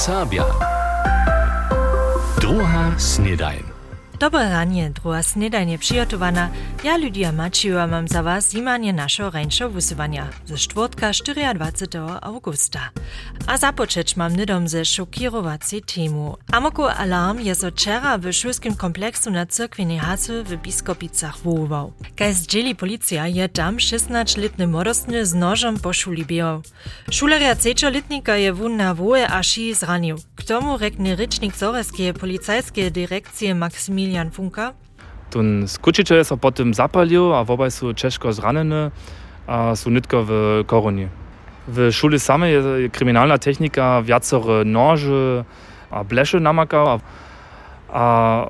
Sabia. Druga snedajn. Dobre ranie, druga snedajnie przygotowana. Ja Lydia Maciła mam za was zimanie naszego rańszego wysywania ze czwartka 24 augusta. A zapoczeć mam nydom ze szokirowacej temu. Amoko alarm je so wczera w szulskim kompleksu na cyrkwinej hasy w Biskopicach woływał. Kaj zdzieli policja je tam 16-letny młodostny z nożem po szuli biał. Szuleria 3-letnika je wun na woje a szy zranił. K tomu rycznik Zoreskie policajskie dyrekcje Maksymilian Jan Funka. Ten skučiteľ sa potom zapalil a obaj sú ťažko zranení a sú nitko v koroni. W szule samej je kryminalna technika viacore nože a bleše namaka a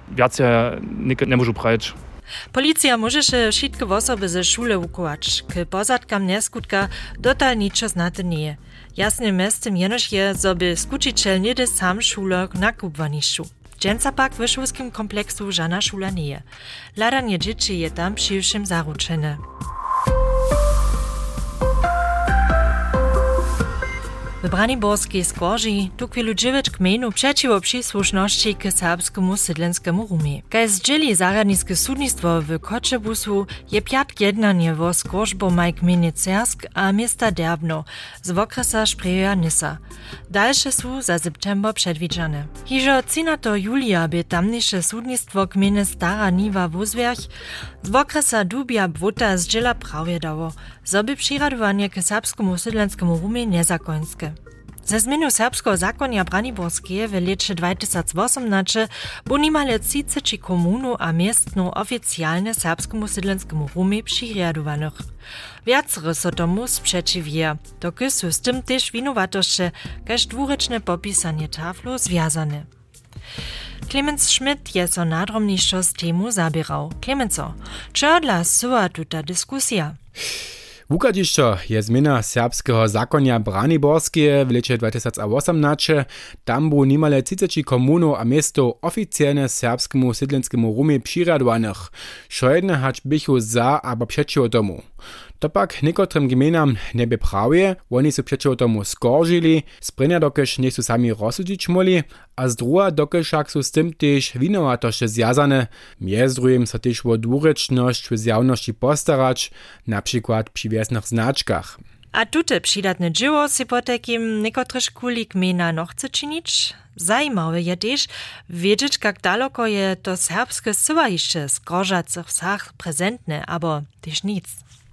viacej nik nie môžu prejść. Policja może się wszystkie osoby ze szule ukołać. K pozadkam neskutka dotal niczo znate nie. Jasnym mestem jenoż je, zoby skučiteľ nie sam szulok nakupwanišu. Dżęca pak w kompleksu żana szula nie. Ladanie dzieci je tam przyjszym zaruczene. W Braniborskiej Skorži tukwielu dziewięć gminu przeciwo przysłuszności k serbskiemu sydlenskiemu rumie. Kaj zdzieli zaradnickie sudnictwo w Koczebusu je piat jednanie wo skorżbo maj gminy Cersk a miasta Derbno z okresa Spreja Nysa. Dalsze są za september przedwidziane. Hiżo 13 julia by tamniejsze sudnictwo gminy Stara Niwa Wuzwerch z okresa Dubia Bwota zdziela prawie dało, zoby prziradowanie k serbskiemu sydlenskiemu rumie niezakońskie. Ze zmienu serbskiego zakonia Braniborskie w lecie 2018 bo nimale 30 komunu a miestnu oficjalne serbskiemu sydlenskiemu rumie prziriadowanych. Wiacre so tomu sprzeciwia, doky są z tym też winowatości, każ dwuryczne popisanie taflu związane. Clemens Schmidt je so z temu zabierał. Clemenso, čo dla syła tuta dyskusja? Wukadišćo je zmena serbskeho zakonja Braniborskie w lecie 2018. Tam bu nimale 30 komunów a miasto oficjalne serbskiemu sydlenskiemu rumie přiradowanych. Šojedne hać bychu za abo przeciwo domu. To pak niekotrym gminam nie by prawie, oni su przeciwo tomu skorżyli, sprynja dokeż nie su sami rozsudzić moli, a z druga dokeżak su z tym też winowatoście zjazane, między drugim so też o dwureczność w zjawności postarać, na przykład przy wiesnych znaczkach. A tute przydatne dzieło si po takim niekotryż kuli gmina no chce czynić? Zajímawe je też wiedzieć, jak daleko je to serbskie syłajiще z korzacych wsach prezentne, abo też nic.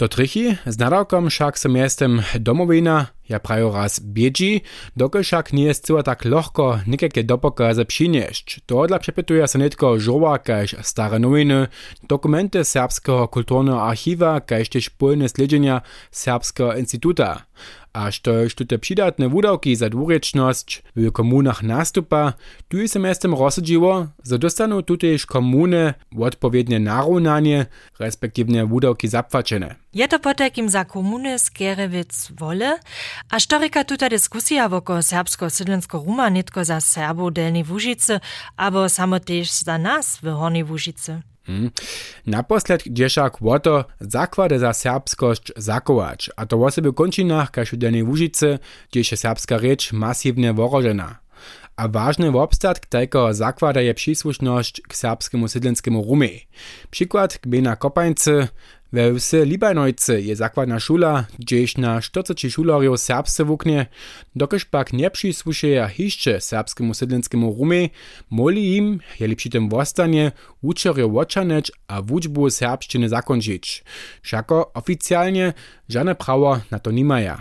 Do trichy z nadawkom však so miestem domowina, ja prajo raz biedzi, dokud však nie jest cyła tak lohko nikakie dopokaze przynieść. To dla przepytuje se nitko żoła kaž stare nowiny, dokumenty Serbskiego Kulturnego Archiwa kaž też pólne sledzenia Serbskiego Instytuta. Aż to już te przydatne wudawki za dwureczność w komunach nastupa, tu się miastem rozsadziło, że dostaną tuteż komuny odpowiednie narównanie, respektywnie wudawki zapłaczone. Je to po takim za komuny skierewic wole, a sztoryka tuta dyskusja woko serbsko-sydlensko-ruma nitko za Serbo Delnej Łużycy, abo samo za nas w Hornej Łużycy. Hmm. Naposled dzieszak woto zakłady za serbskość zakować, a to w sobie končinach kaž u Delnej Łużycy, gdzie się serbska rzecz masywnie worożena. A ważny obstatk tego zakłada je przysłuszność k serbskiemu sydlenskiemu rumie. Przykład gmina Kopańcy, we wsy Libanojcy je zakładna szula, gdzieś na 40 szulariów serbsce wuknie, dokaż pak nie przysłuszeja hiszcze serbskiemu sydlenskiemu rumie, moli im, jeli przy tym wostanie, uczorio oczaneć a wuczbu serbszczyny zakończyć. Wszako oficjalnie żadne prawo na to nie mają.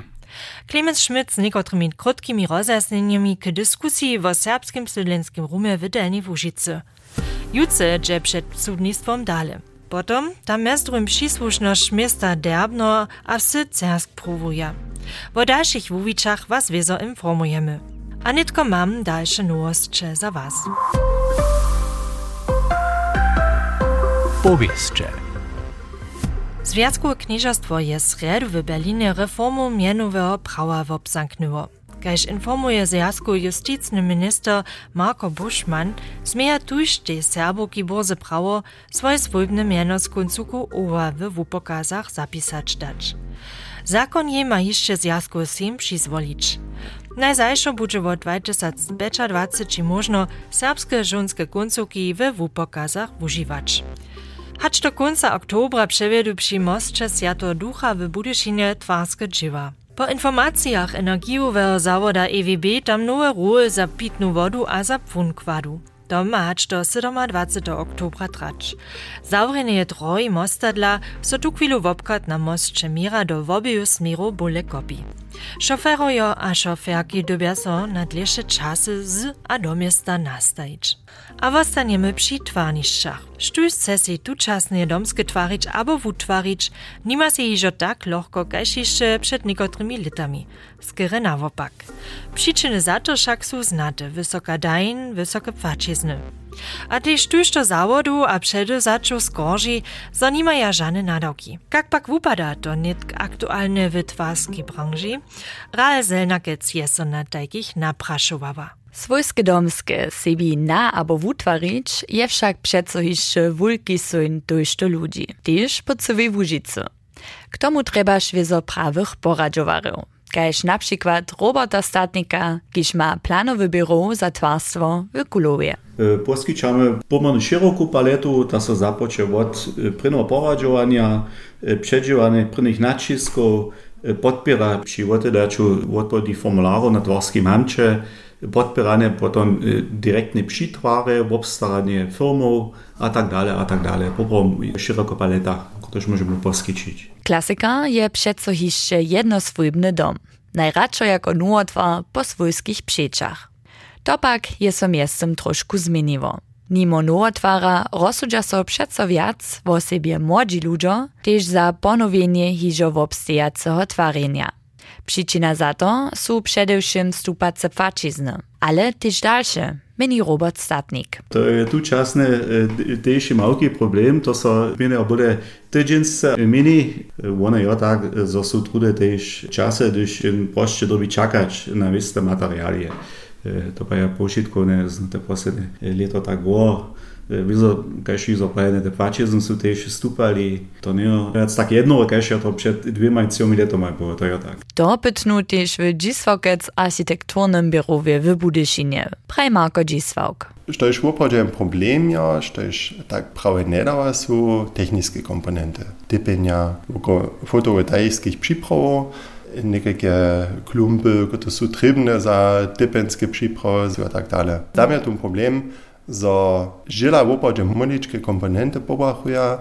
Clemens Schmidt z niekotrymi krótkimi rozjasnieniami k dyskusji o serbskim sydlenskim rumie w Delnej Łużycy. Jutce dże przed sudnictwom dalej. Potom tam mezdrum przysłuszność miasta Derbno a wsy Cersk próbuje. O dalszych wuwiczach was wieso informujemy. A nitko mam dalsze nowości za was. Powieszcze. Związkowe knieżastwo jest w Berlinie reformu mianowego prawa wobzamknęło. Kaž informuje zjazku justicny minister Marko Buschmann, smieja tuż te serboki borze prawo swoje swojbne miano z końcuku owa w wupokazach zapisać dać. Zakon je ma jeszcze zjazku sim przyzwolić. Najzajšo bude od 2025 možno serbske žonske koncovki w WUPokazach używać. Hacz do końca oktobra przewiedu przy mostcze Sjato Ducha w Budyszynie twarskie dziewa. Po informacjach energiowego zawoda EWB tam nowe ruły za pitną wodę a za pfunkładu. To ma hacz do 27. oktobra trać. Zawrenie troj mostadla so tu chwilu wopkat na mostcze Mira do wobiu smiru bóle kopi. Šoferojo a šoferki dobia so na dlhšie časy z a do miesta nastajić. A wostaniemy przy twarniszczach. Sztuś chce si tučasne domskie twarić abo wutvarić, nima si hižo tak lohko, kaž jeszcze przed niekotrymi litami. Skere na wopak. Przyczyny za to však są znate. Wysoka dajn, wysokie płacizny. A tež tužto zawodu a przedozaču skorži zanimaja žane nadawki. Jak pak wupada to nitk aktualne w twarskiej branży? Ral Zelnakec je so na takich napraszowała. Swojskie domskie sebi na abo wutwarić je přeco jeszcze wulki syn dojšto ludzi, też po całej Łużycy. K tomu treba švezo prawych poradžovarów. Kaž na przykład Roberta Statnika, kiż ma planowe biuro za twarstwo w Kulowie. Poskyčamy pomerne široku paletu, da so započe od prinovo poradžovanja, předživanje priných načiskov, podpira przy oddaču odpowiednich formularów na dworskim amcie, podpiranie potom direktne przytwary, obstaranie firmów, a tak dalej, a tak dalej. Poprom szeroko paleta, którąż możemy poskyčić. Klasyka je přeco jeszcze jednoswójbny dom. Najradšo jako nuotwar po swojskich przeczach. To pak je so miestem trošku zmieniło. Nimo nuotwara rozsudza so přeco viac wo sobie młodzi ludzie, też za ponowienie hižo wobstejaceho twarenia. Przyczyna za to są przedewším stupace płacizny, ale też dalsze, meni Robert Statnik. To je tu časne też małki problem, to so mene bude tydzińce mini, one jo tak, zo są trude też czasy, gdyż proście dobi czekać na wiste materialie. To pa ja pošitkovne, znate, posledne leto tak było. Wieso, kaž izo prajene te płacizny są też stupali, to nie jest tak jedno, kaž ja to przed dwiema i trzema letoma było, to ja tak. To pytnu też w Dziswokec architekturnym biurowie w Budyszynie. Praj Marko Dziswok. Što je šłopođen problem, ja, što je tak prawie nie dała są techniskie komponenty. Typienia oko fotovoltaickich przypraw, nekakve klumby, które są trybne za typenskie przyprawy i tak dalej. Tam jest ten problem, że żyla w opadzie maliczkie komponenty pobachuje,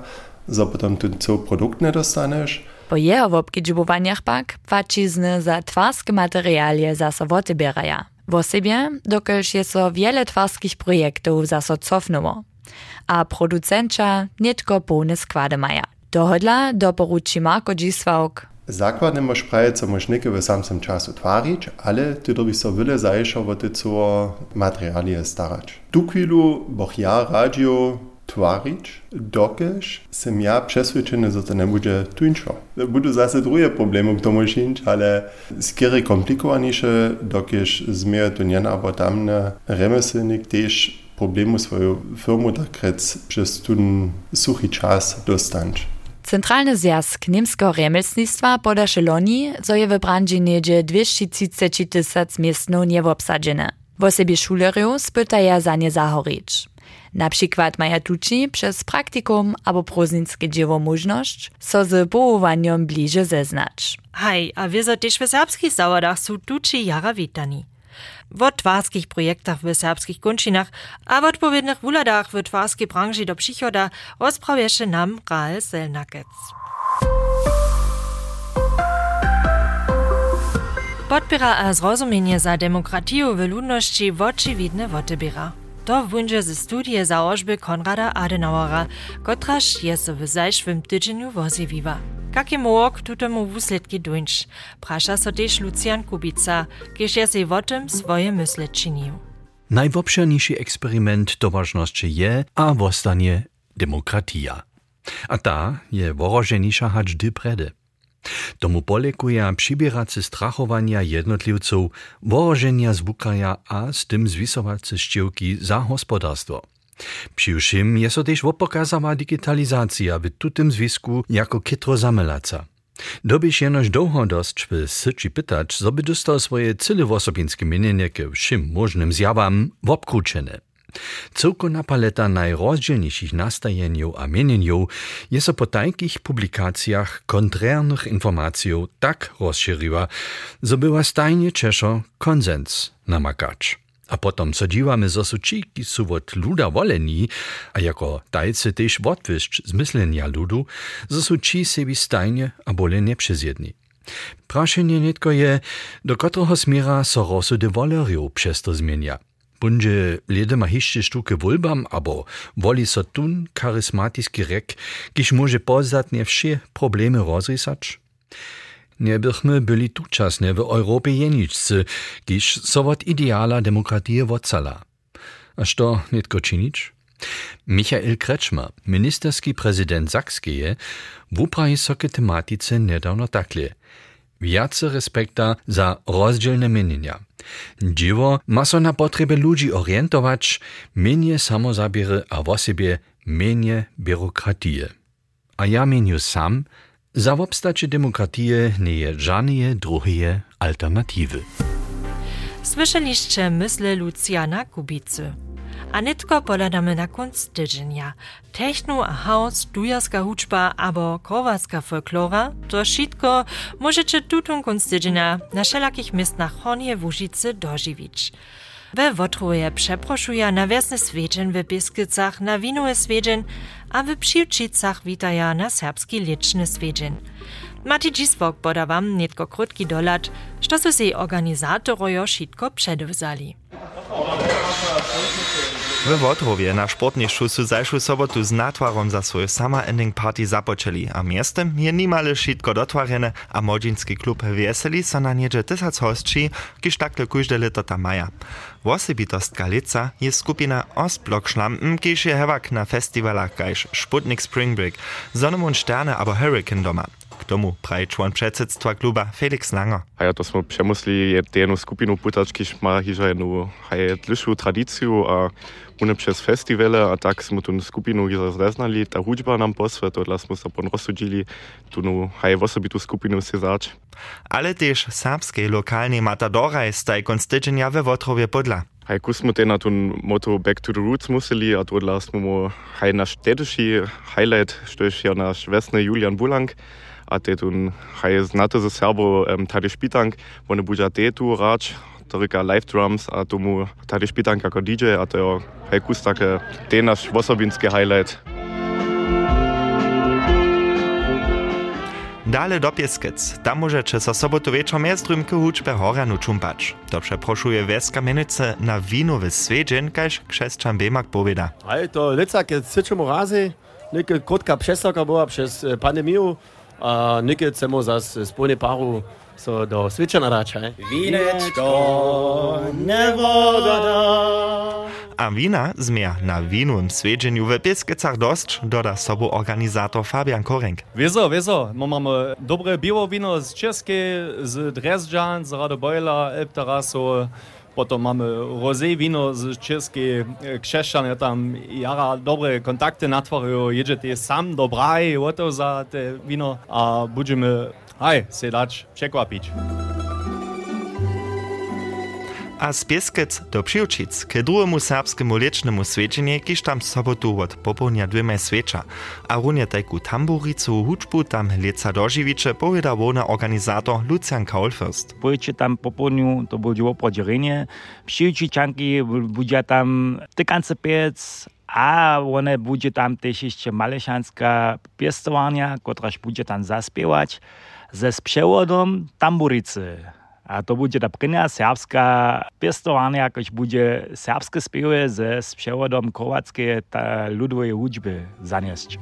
że potem ten cały produkt nie dostaniesz. Po jeho wobkedźbowaniach pak płacizny za twarskie materialie zaso wotybieraja. W sobie, dokelż jest so wiele twarskich projektów zaso cofnęło. A producentka nitko pełne składy maja. Dohodla doporuči Marko Dziswałk Zakładne masz prawie, co możesz niekie w samym czasu twarić, ale ty dobi so o te co materialie starać. Tu chwilu boch ja radio twarić, dokeż sem ja przeswiadczony, że to nie będzie tuńczo. Budu zase drugie problemy k tomu šić, ale skiery komplikowanisze, dokeż zmieje to nie albo tamne remeselnik też problemu swoją firmu tak przez ten suchy czas dostać. Centralny zjazd niemskiego remesnictwa podaše loni, zo je w branży niedzie 230 tysac miestno niewobsadzene. W osobie szulerów spytaja za nie zahorić. Na przykład maja tuci przez praktikum albo proznickie dzieło możność, so z połowaniem bliżej zeznać. Hej, a wy za też w serbskich zawodach są tuci jara witani. W twarskich projektach w serbskich končinach a w odpowiednich wuladach w twarskiej branży do przychoda rozprawieše nam Rael Selnakec. Podpira a zrozumienie za demokratiju w ludności w oczywidne wotybiera. To wunże ze studie założby Konrada Adenauera, kotraż jest w zajszłym tydzieniu wozjewiwa. Kakie mógł tutemu wusledki dojść? Prasza so Lucian Kubica, kież je się o tym swoje mysle czynił. Najwobszerniejszy eksperyment je a wostanie demokratia. A ta je woroženisza hać dy prede. Tomu polekuje přibierace strachowania jednotlivców, worożenia zwukaja a z tym zwisowace szczyłki za gospodarstwo. Přiwšim je so też opokazała digitalizacja w tutym zwisku jako kitro zamelaca. Dobyś jenoś długo dość w syci pytać, zo by dostał swoje cyle wosobinskie mienienie ke wszym możnym zjawam w obkruczene. Całkowna paleta najrozdzielniejszych nastajeniów a mienieniów jest po takich publikacjach kontrarnych informacji tak rozszerzyła, że była stajnie czeszo konsens namakacz. A potom so dívame zo suči, ki sú od ľuda volení, a jako tajce tež vodvišť zmyslenia ľudu, zo suči sebi stajne a bole nepřezjedni. Prašenje netko je, do kotroho smira so rozsude volerju přesto zmienia. Bunže lede ma hišče štuke vulbam, abo voli so tun karismatijski rek, kiš može pozadnje vše probleme rozrisač. Nie bychmy byli tučasne w Europie jeniczcy, kiż so wot ideala demokratie wocala. A što netko činić? Michael Kretschmer, ministerski prezydent Sakskeje, wupraje soke tematice nedawno takle. Wiace respekta za rozdzielne mienienia. Dziwo ma so na potrzeby ludzi orientować, menie samozabiery a w sobie menie biurokratie. A ja meniu sam, za wobstacie demokratie nie żadne drugie alternatywy. Słyszeliście myśle Luciana Kubicy. A nitko poladamy na konc tydzienia. Techno a house, dujarska huczba abo korwacka folklora, to wszystko możecie tutun konc tydzienia na wszelakich miejscach Hornie Łużycy dożywić. We Wotruje przeproszuje na wiosny swiedzień w Biskicach, na winowe swiedzień, a w Przyłczycach witaja na serbski liczny swiedzień. Mati Dziswok poda wam nietko krótki dolat, što su si organizatorojo. We Wotrowie na sportnišu su zajšu sobotu z natwarom za svoj summer ending party započeli, a miestem je nimale šitko dotwarjene, a młodzieński klub Wieseli so na niedzie tysac hostči, kiż takle kužde leto ta maja. Wosebitost Galica je skupina Ostblock Schlampen, kiż je hewak na festiwalach kajż Sputnik Spring Break, Sonne und Sterne aber Hurricane doma. K tomu praje čłon předsedstva kluba Felix Langer. A ja to smo přemusli jednu skupinu putać, kiż ma hiža jednu dlhšiu tradíciu a une przez festiwale, a tak smo tu skupinu hiža zreznali, ta hudžba nam posve, to dla smo se pon rozsudili, tu nu haje osobitu skupinu si zač. Ale też serbskie lokalne matadoraj staj konstydzenia we Wotrowie podla. Hej, kus smo te na moto Back to the Roots museli, a to smo mo haj naš städtiši highlight, što je naš vesne Julian Bulang, a te tun haj znate za Serbo um, tady špitank, one buďa te tu rač, to rika live drums, a tomu tady špitank jako DJ, a to je hej kus také te naš osobinski highlight. Dale do Pieskec. Tam możecie so sobotu wieczorem jezdrym k huczbę Horanu čumpać. To przeproszuje Wieska Mienice na winowy swiedzień, kaž krzeszczan Bemak powiada. Ale to lica, kiedy syčemu razy, niekie krótka przestawka była przez e, pandemię, a nekaj samo za spolni paru so do svečana rača. Eh? Vinečko ne voda. A vina zmija na vinovem sveđenju v Peskecah dost, doda sobo organizator Fabian Korenk. Vezo, vezo, no, imamo dobre bivo vino z Česke, z Dresdžan, z Radobojla, Elbtaraso. Potom mamy rosé wino z czeskiej, krzeszczan, tam jara dobre kontakty natworzył, jedziecie sam do Braj, oto za te wino, a będziemy, haj, se dać przekwapić. A z do Przyłčic k drugiemu serbskiemu liecznemu svedženje, kiž tam sobotu od popołudnia dwema sveča. A runie tajku tamburicu hučbu tam leca doživiče poveda wona organizator Lucian Kaulfürst. Pojďte tam po południu, to bude opodzielenie. Przyjčičanki bude tam tykance piec, a one bude tam też jeszcze malešanská piestowania, kotraž bude tam zaspiewać ze sprzewodom tamburicy. A to bude ta prvná serbská pěstování, jakož bude serbské zpěvy se s převodom kovacké ta ľudové hudby zaněst.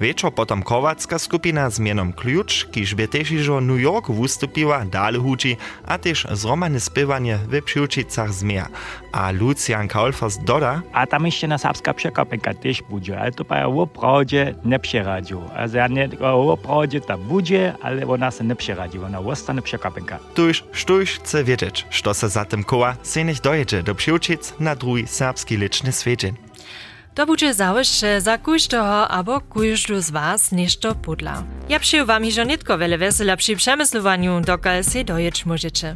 Wieczór potom kowacka skupina z mienom Klucz, kiž by też iżo New York wystąpiła, dalej hudzi, a też zromane spywanie w Przyłčicach zmia. A Lucian Kaulfers doda, A tam jeszcze na serbska przekopinka też będzie, ale to pa o prawdzie nie przeradził. A ja nie o prawdzie ta będzie, ale ona se nie przeradzi, ona ostane przekopinka. tuż sztuś chce wiedzieć, što se za tym koła se niech dojedzie do Przyłčic na drugi serbski liczny swiedzień. To bude załyšće za kujštoho abo kujždu z was nešto pudla. Ja pšiju wam hižo nitko vele vesela przy przemyslowaniu, dokal se dojeć możecie.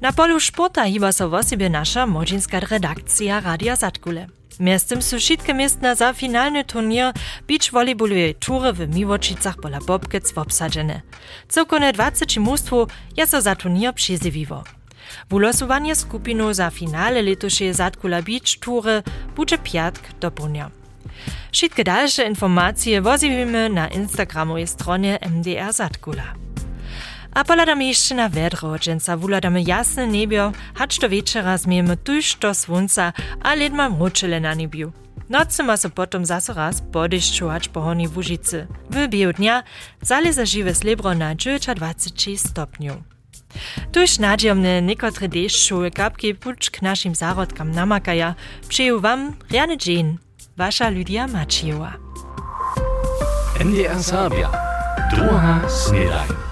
Na polu sporta hiba so w osobie nasza młodzieńska redakcja Radia Zatkule. Miestem su wszystkie miestna za finalny turnier beach volleyballowej tury w Miłočicach pola Bobkec obsadzene. Cokone 20 mustwo ja so za turnier przyzywiwo. Wulosowanie skupinu za finale letošej Zatkula Beach tury bude piatk do punia. Wszystkie dalsze informacje wozimy na instagramowej stronie MDR Zatkula. A poladamy jeszcze na wedro, dżęca wuladamy jasne niebio, hacz do wieczera zmiemy tuż do słońca, a ledma mruczele na niebiu. Nocy ma so potom zase raz podešćovač po honi Łużycy. W biu dnia zaleza żywe slibro na 29 stopniu. Tuż nadziemne niekotre deszczowe kapki pucz k naszym zarodkam namakaja, przyjął wam riany dzień. Wasza Lydia Maciejowa. NDR Sabia. Druga Snedajn.